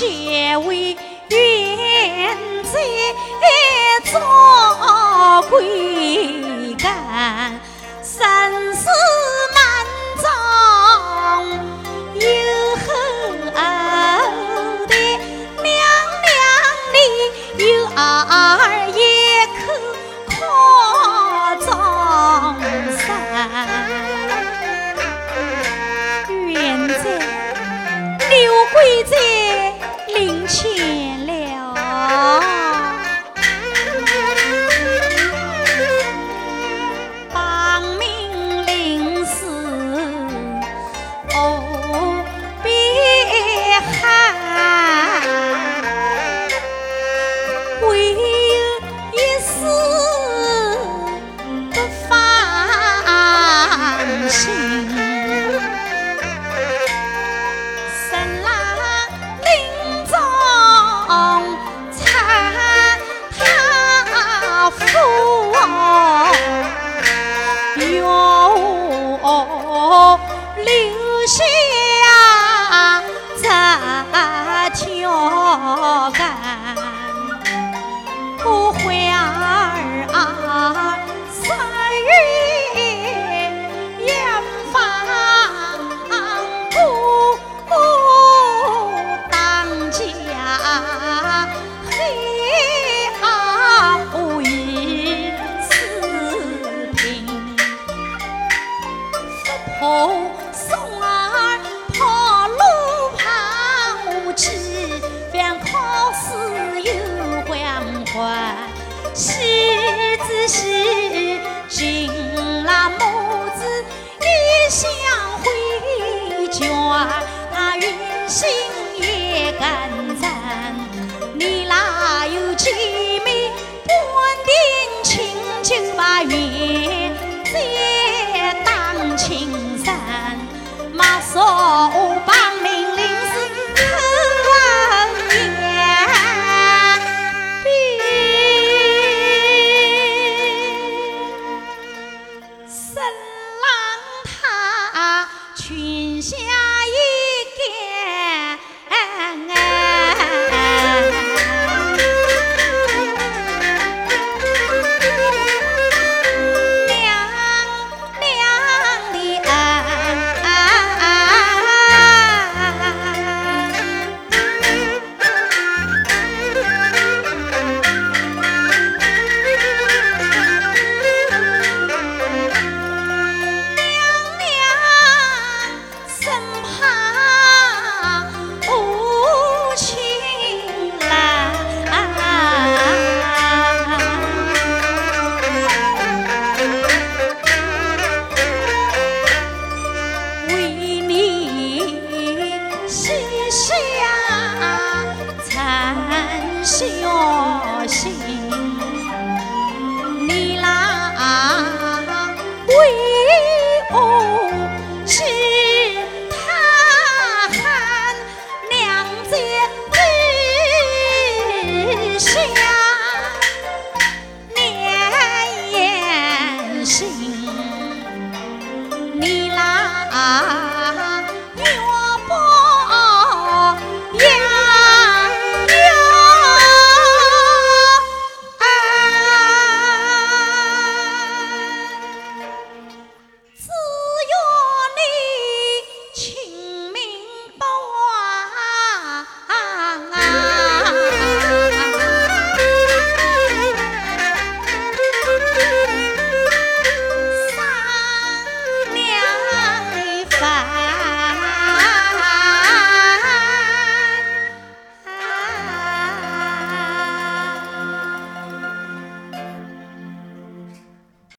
谢为是寻那母子一相会，却他运心也难成。你哪有姐妹半点情，就把月山当亲人，莫说。